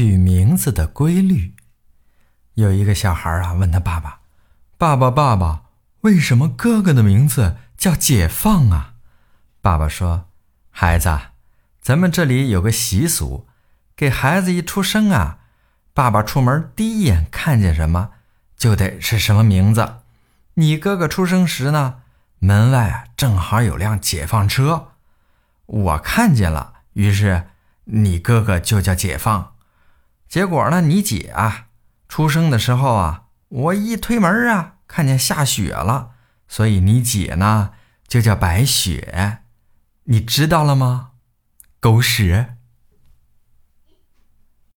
取名字的规律。有一个小孩啊，问他爸爸：“爸爸，爸爸，为什么哥哥的名字叫解放啊？”爸爸说：“孩子，咱们这里有个习俗，给孩子一出生啊，爸爸出门第一眼看见什么，就得是什么名字。你哥哥出生时呢，门外啊正好有辆解放车，我看见了，于是。”你哥哥就叫解放，结果呢？你姐啊，出生的时候啊，我一推门啊，看见下雪了，所以你姐呢就叫白雪，你知道了吗？狗屎！